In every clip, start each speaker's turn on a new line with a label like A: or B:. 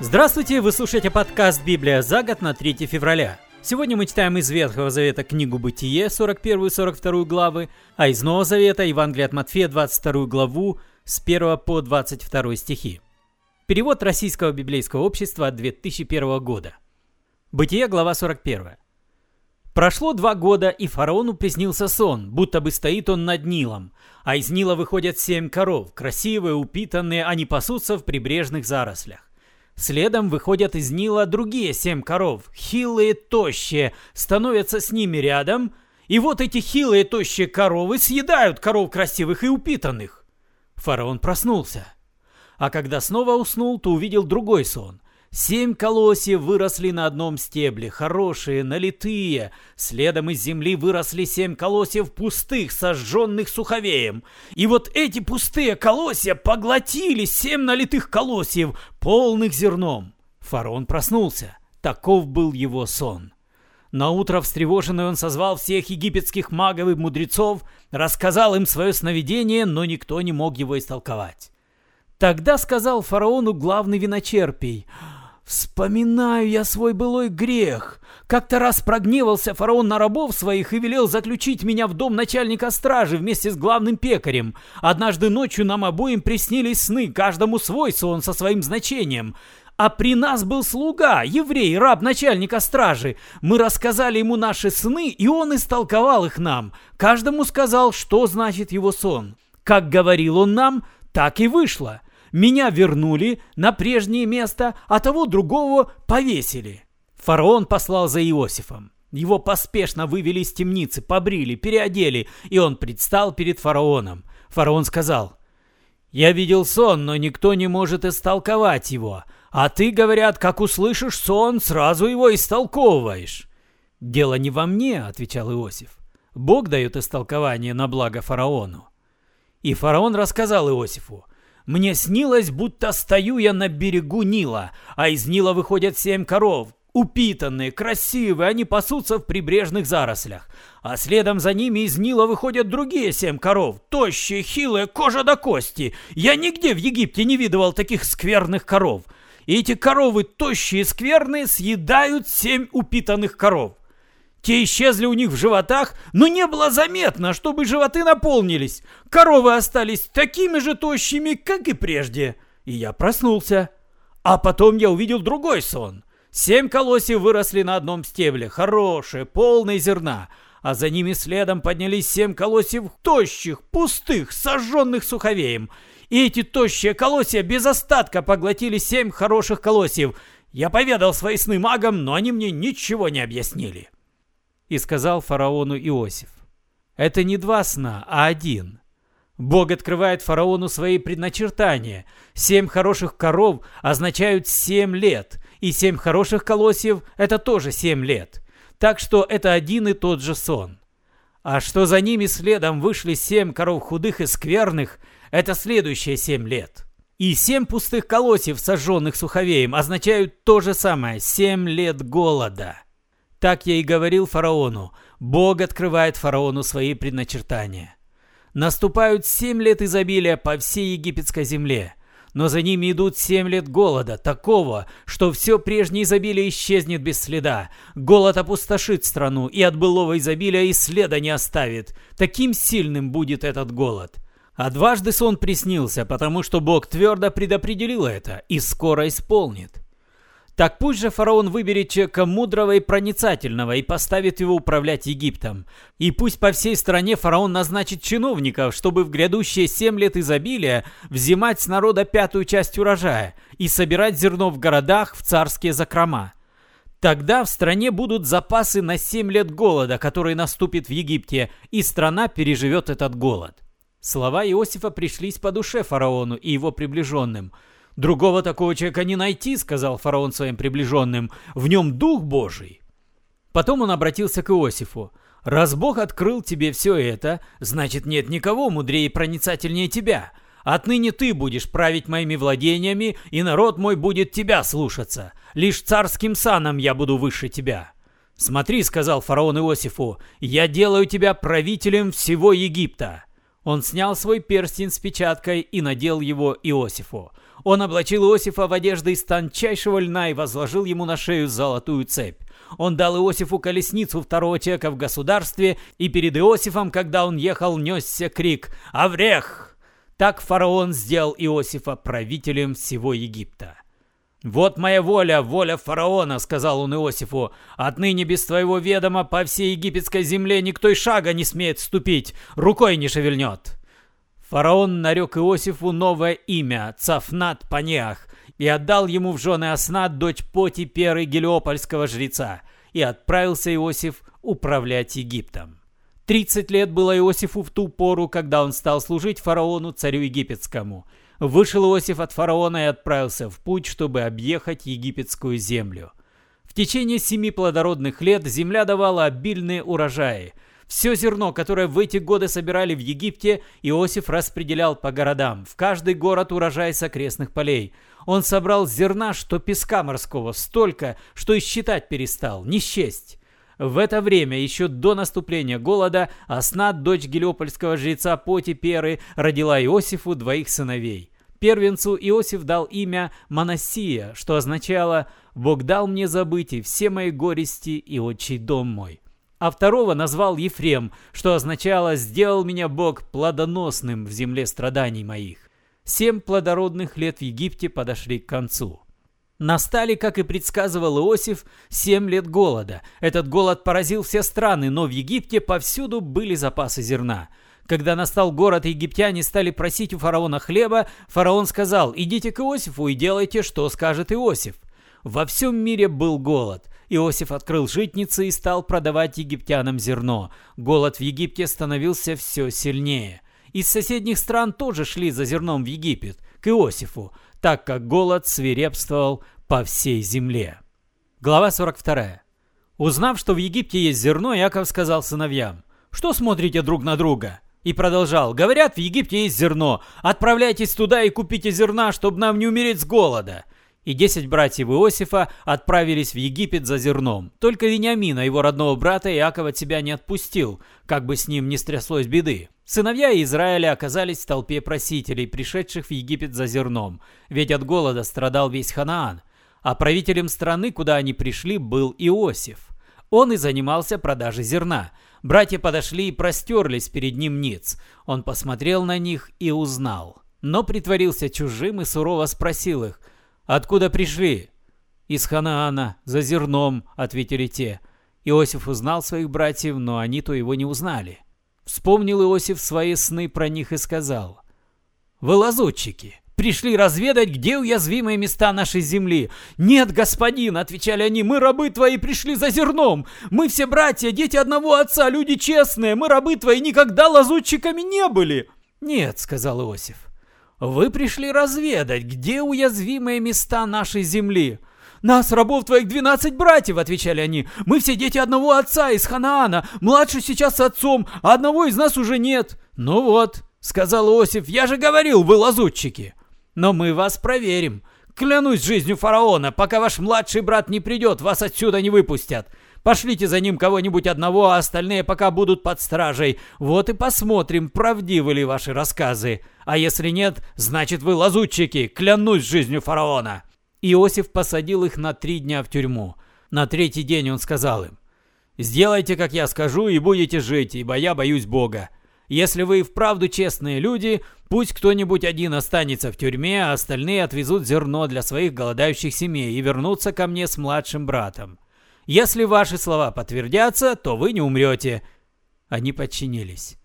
A: Здравствуйте, вы слушаете подкаст «Библия за год» на 3 февраля. Сегодня мы читаем из Ветхого Завета книгу «Бытие» 41-42 главы, а из Нового Завета Евангелие от Матфея 22 главу с 1 по 22 стихи. Перевод Российского библейского общества от 2001 года. Бытие, глава 41. Прошло два года, и фараону приснился сон, будто бы стоит он над Нилом, а из Нила выходят семь коров, красивые, упитанные, они пасутся в прибрежных зарослях. Следом выходят из Нила другие семь коров, хилые, тощие, становятся с ними рядом, и вот эти хилые, тощие коровы съедают коров красивых и упитанных. Фараон проснулся. А когда снова уснул, то увидел другой сон. Семь колосьев выросли на одном стебле, хорошие, налитые. Следом из земли выросли семь колосьев пустых, сожженных суховеем. И вот эти пустые колосья поглотили семь налитых колосьев, полных зерном. Фараон проснулся. Таков был его сон. На утро встревоженный он созвал всех египетских магов и мудрецов, рассказал им свое сновидение, но никто не мог его истолковать. Тогда сказал фараону главный виночерпий – Вспоминаю я свой былой грех. Как-то раз прогневался фараон на рабов своих и велел заключить меня в дом начальника стражи вместе с главным пекарем. Однажды ночью нам обоим приснились сны, каждому свой сон со своим значением. А при нас был слуга, еврей, раб начальника стражи. Мы рассказали ему наши сны, и он истолковал их нам. Каждому сказал, что значит его сон. Как говорил он нам, так и вышло. Меня вернули на прежнее место, а того другого повесили. Фараон послал за Иосифом. Его поспешно вывели из темницы, побрили, переодели, и он предстал перед фараоном. Фараон сказал, «Я видел сон, но никто не может истолковать его, а ты, говорят, как услышишь сон, сразу его истолковываешь». «Дело не во мне», — отвечал Иосиф. «Бог дает истолкование на благо фараону». И фараон рассказал Иосифу, мне снилось, будто стою я на берегу Нила, а из Нила выходят семь коров, упитанные, красивые, они пасутся в прибрежных зарослях. А следом за ними из Нила выходят другие семь коров, тощие, хилые, кожа до кости. Я нигде в Египте не видывал таких скверных коров. И эти коровы, тощие и скверные, съедают семь упитанных коров. Те исчезли у них в животах, но не было заметно, чтобы животы наполнились. Коровы остались такими же тощими, как и прежде. И я проснулся. А потом я увидел другой сон. Семь колосьев выросли на одном стебле, хорошие, полные зерна. А за ними следом поднялись семь колосьев тощих, пустых, сожженных суховеем. И эти тощие колосья без остатка поглотили семь хороших колосьев. Я поведал свои сны магам, но они мне ничего не объяснили и сказал фараону Иосиф. Это не два сна, а один. Бог открывает фараону свои предначертания. Семь хороших коров означают семь лет, и семь хороших колосьев – это тоже семь лет. Так что это один и тот же сон. А что за ними следом вышли семь коров худых и скверных – это следующие семь лет. И семь пустых колосьев, сожженных суховеем, означают то же самое – семь лет голода. Так я и говорил фараону. Бог открывает фараону свои предначертания. Наступают семь лет изобилия по всей египетской земле. Но за ними идут семь лет голода, такого, что все прежнее изобилие исчезнет без следа. Голод опустошит страну, и от былого изобилия и следа не оставит. Таким сильным будет этот голод. А дважды сон приснился, потому что Бог твердо предопределил это и скоро исполнит. Так пусть же фараон выберет человека мудрого и проницательного и поставит его управлять Египтом. И пусть по всей стране фараон назначит чиновников, чтобы в грядущие семь лет изобилия взимать с народа пятую часть урожая и собирать зерно в городах в царские закрома. Тогда в стране будут запасы на семь лет голода, который наступит в Египте, и страна переживет этот голод. Слова Иосифа пришлись по душе фараону и его приближенным – «Другого такого человека не найти», — сказал фараон своим приближенным. «В нем дух Божий». Потом он обратился к Иосифу. «Раз Бог открыл тебе все это, значит, нет никого мудрее и проницательнее тебя. Отныне ты будешь править моими владениями, и народ мой будет тебя слушаться. Лишь царским саном я буду выше тебя». «Смотри», — сказал фараон Иосифу, — «я делаю тебя правителем всего Египта». Он снял свой перстень с печаткой и надел его Иосифу. Он облачил Иосифа в одежды из тончайшего льна и возложил ему на шею золотую цепь. Он дал Иосифу колесницу второго человека в государстве, и перед Иосифом, когда он ехал, несся крик «Аврех!». Так фараон сделал Иосифа правителем всего Египта. «Вот моя воля, воля фараона», — сказал он Иосифу. «Отныне без твоего ведома по всей египетской земле никто и шага не смеет ступить, рукой не шевельнет». Фараон нарек Иосифу новое имя – Цафнат Панеах, и отдал ему в жены Аснат, дочь Поти Перы Гелиопольского жреца, и отправился Иосиф управлять Египтом. Тридцать лет было Иосифу в ту пору, когда он стал служить фараону, царю египетскому – Вышел Иосиф от фараона и отправился в путь, чтобы объехать египетскую землю. В течение семи плодородных лет земля давала обильные урожаи. Все зерно, которое в эти годы собирали в Египте, Иосиф распределял по городам, в каждый город урожай с окрестных полей. Он собрал зерна, что песка морского, столько, что и считать перестал, не счесть. В это время, еще до наступления голода, Аснат, дочь гелиопольского жреца Потиперы, родила Иосифу двоих сыновей. Первенцу Иосиф дал имя Манасия, что означало «Бог дал мне забыть и все мои горести и отчий дом мой». А второго назвал Ефрем, что означало «Сделал меня Бог плодоносным в земле страданий моих». Семь плодородных лет в Египте подошли к концу. Настали, как и предсказывал Иосиф, семь лет голода. Этот голод поразил все страны, но в Египте повсюду были запасы зерна. Когда настал город, египтяне стали просить у фараона хлеба, фараон сказал, идите к Иосифу и делайте, что скажет Иосиф. Во всем мире был голод. Иосиф открыл житницы и стал продавать египтянам зерно. Голод в Египте становился все сильнее. Из соседних стран тоже шли за зерном в Египет, к Иосифу так как голод свирепствовал по всей земле. Глава 42. Узнав, что в Египте есть зерно, Яков сказал сыновьям, «Что смотрите друг на друга?» И продолжал, «Говорят, в Египте есть зерно. Отправляйтесь туда и купите зерна, чтобы нам не умереть с голода». И десять братьев Иосифа отправились в Египет за зерном. Только Вениамина, его родного брата, Иаков от себя не отпустил, как бы с ним не стряслось беды. Сыновья Израиля оказались в толпе просителей, пришедших в Египет за зерном, ведь от голода страдал весь Ханаан. А правителем страны, куда они пришли, был Иосиф. Он и занимался продажей зерна. Братья подошли и простерлись перед ним ниц. Он посмотрел на них и узнал. Но притворился чужим и сурово спросил их, «Откуда пришли?» «Из Ханаана, за зерном», — ответили те. Иосиф узнал своих братьев, но они-то его не узнали. Вспомнил Иосиф свои сны про них и сказал. «Вы лазутчики, пришли разведать, где уязвимые места нашей земли. Нет, господин, отвечали они, мы рабы твои пришли за зерном. Мы все братья, дети одного отца, люди честные, мы рабы твои никогда лазутчиками не были. Нет, сказал Иосиф, вы пришли разведать, где уязвимые места нашей земли. «Нас, рабов твоих, двенадцать братьев!» — отвечали они. «Мы все дети одного отца из Ханаана. Младший сейчас с отцом, а одного из нас уже нет». «Ну вот», — сказал Иосиф, — «я же говорил, вы лазутчики». «Но мы вас проверим. Клянусь жизнью фараона, пока ваш младший брат не придет, вас отсюда не выпустят. Пошлите за ним кого-нибудь одного, а остальные пока будут под стражей. Вот и посмотрим, правдивы ли ваши рассказы. А если нет, значит вы лазутчики, клянусь жизнью фараона». Иосиф посадил их на три дня в тюрьму. На третий день он сказал им, «Сделайте, как я скажу, и будете жить, ибо я боюсь Бога. Если вы и вправду честные люди, пусть кто-нибудь один останется в тюрьме, а остальные отвезут зерно для своих голодающих семей и вернутся ко мне с младшим братом. Если ваши слова подтвердятся, то вы не умрете». Они подчинились.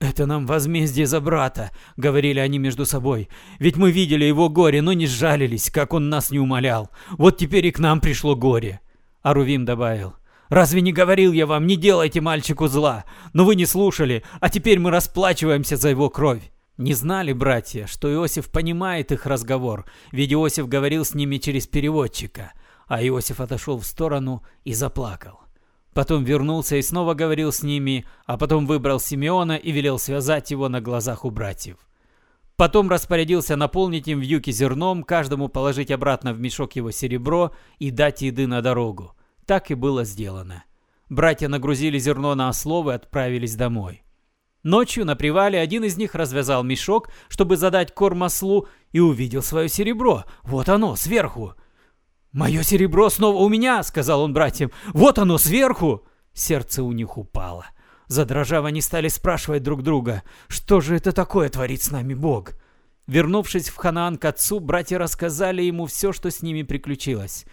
A: «Это нам возмездие за брата», — говорили они между собой. «Ведь мы видели его горе, но не сжалились, как он нас не умолял. Вот теперь и к нам пришло горе». Арувим добавил. «Разве не говорил я вам, не делайте мальчику зла? Но вы не слушали, а теперь мы расплачиваемся за его кровь». Не знали братья, что Иосиф понимает их разговор, ведь Иосиф говорил с ними через переводчика, а Иосиф отошел в сторону и заплакал. Потом вернулся и снова говорил с ними, а потом выбрал Симеона и велел связать его на глазах у братьев. Потом распорядился наполнить им вьюки зерном, каждому положить обратно в мешок его серебро и дать еды на дорогу. Так и было сделано. Братья нагрузили зерно на ослов и отправились домой. Ночью на привале один из них развязал мешок, чтобы задать корм ослу, и увидел свое серебро. Вот оно, сверху. «Мое серебро снова у меня!» — сказал он братьям. «Вот оно, сверху!» Сердце у них упало. Задрожав, они стали спрашивать друг друга, «Что же это такое творит с нами Бог?» Вернувшись в Ханаан к отцу, братья рассказали ему все, что с ними приключилось.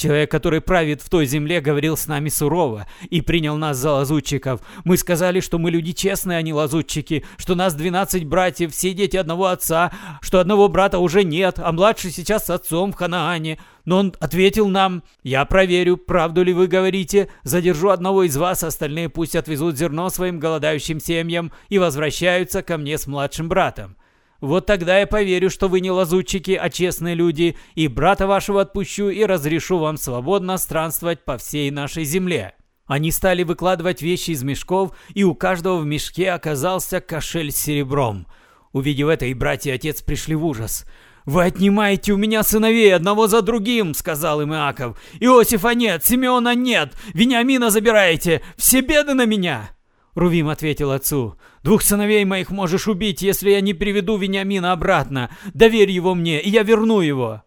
A: Человек, который правит в той земле, говорил с нами сурово и принял нас за лазутчиков. Мы сказали, что мы люди честные, а не лазутчики, что нас 12 братьев, все дети одного отца, что одного брата уже нет, а младший сейчас с отцом в Ханаане. Но он ответил нам, «Я проверю, правду ли вы говорите, задержу одного из вас, остальные пусть отвезут зерно своим голодающим семьям и возвращаются ко мне с младшим братом». Вот тогда я поверю, что вы не лазутчики, а честные люди, и брата вашего отпущу и разрешу вам свободно странствовать по всей нашей земле». Они стали выкладывать вещи из мешков, и у каждого в мешке оказался кошель с серебром. Увидев это, и братья и отец пришли в ужас. «Вы отнимаете у меня сыновей одного за другим», — сказал им Иаков. «Иосифа нет, Симеона нет, Вениамина забираете, все беды на меня». Рувим ответил отцу, «Двух сыновей моих можешь убить, если я не приведу Вениамина обратно. Доверь его мне, и я верну его».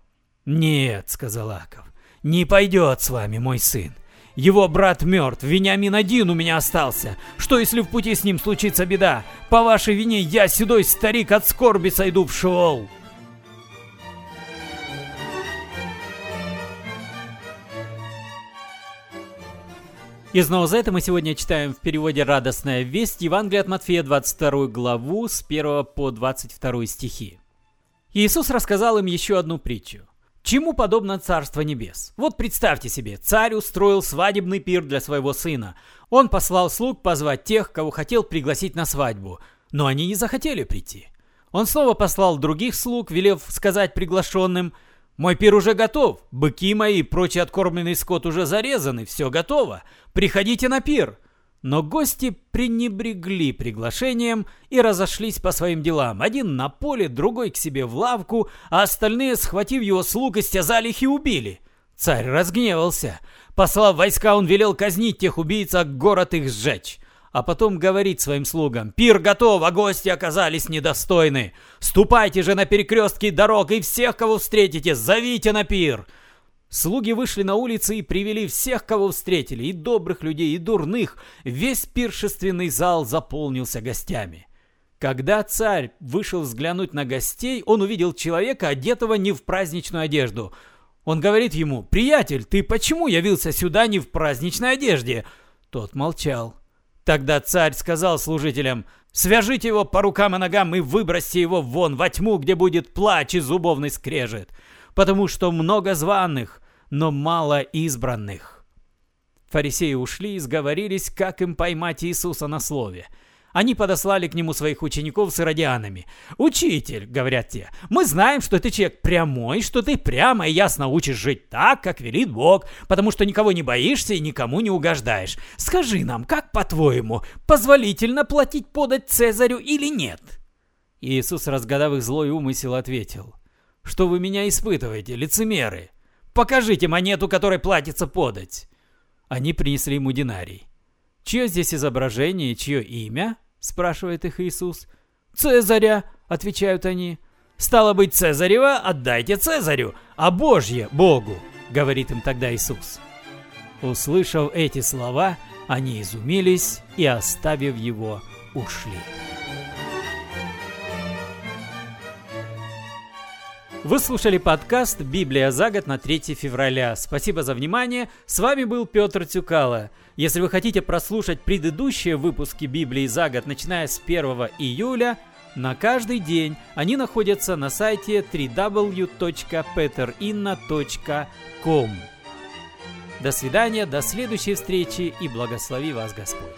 A: «Нет», — сказал Аков, — «не пойдет с вами мой сын. Его брат мертв, Вениамин один у меня остался. Что, если в пути с ним случится беда? По вашей вине я, седой старик, от скорби сойду в шеол». И снова за это мы сегодня читаем в переводе «Радостная весть» Евангелие от Матфея, 22 главу, с 1 по 22 стихи. Иисус рассказал им еще одну притчу. Чему подобно Царство Небес? Вот представьте себе, царь устроил свадебный пир для своего сына. Он послал слуг позвать тех, кого хотел пригласить на свадьбу, но они не захотели прийти. Он снова послал других слуг, велев сказать приглашенным, «Мой пир уже готов, быки мои и прочий откормленный скот уже зарезаны, все готово, приходите на пир». Но гости пренебрегли приглашением и разошлись по своим делам. Один на поле, другой к себе в лавку, а остальные, схватив его слуг, истязали их и убили. Царь разгневался. Послав войска, он велел казнить тех убийц, а город их сжечь а потом говорит своим слугам, «Пир готов, а гости оказались недостойны. Ступайте же на перекрестки дорог и всех, кого встретите, зовите на пир!» Слуги вышли на улицы и привели всех, кого встретили, и добрых людей, и дурных. Весь пиршественный зал заполнился гостями. Когда царь вышел взглянуть на гостей, он увидел человека, одетого не в праздничную одежду. Он говорит ему, «Приятель, ты почему явился сюда не в праздничной одежде?» Тот молчал. Тогда царь сказал служителям, «Свяжите его по рукам и ногам и выбросьте его вон во тьму, где будет плач и зубовный скрежет, потому что много званых, но мало избранных». Фарисеи ушли и сговорились, как им поймать Иисуса на слове – они подослали к нему своих учеников с иродианами. «Учитель», — говорят те, — «мы знаем, что ты человек прямой, что ты прямо и ясно учишь жить так, как велит Бог, потому что никого не боишься и никому не угождаешь. Скажи нам, как по-твоему, позволительно платить подать Цезарю или нет?» Иисус, разгадав их злой умысел, ответил, «Что вы меня испытываете, лицемеры? Покажите монету, которой платится подать». Они принесли ему динарий. «Чье здесь изображение чье имя?» Спрашивает их Иисус. «Цезаря!» — отвечают они. «Стало быть, Цезарева отдайте Цезарю, а Божье — Богу!» — говорит им тогда Иисус. Услышав эти слова, они изумились и, оставив его, ушли. Вы слушали подкаст «Библия за год» на 3 февраля. Спасибо за внимание. С вами был Петр Тюкало. Если вы хотите прослушать предыдущие выпуски Библии за год, начиная с 1 июля, на каждый день они находятся на сайте www.peterinna.com. До свидания, до следующей встречи и благослови вас Господь.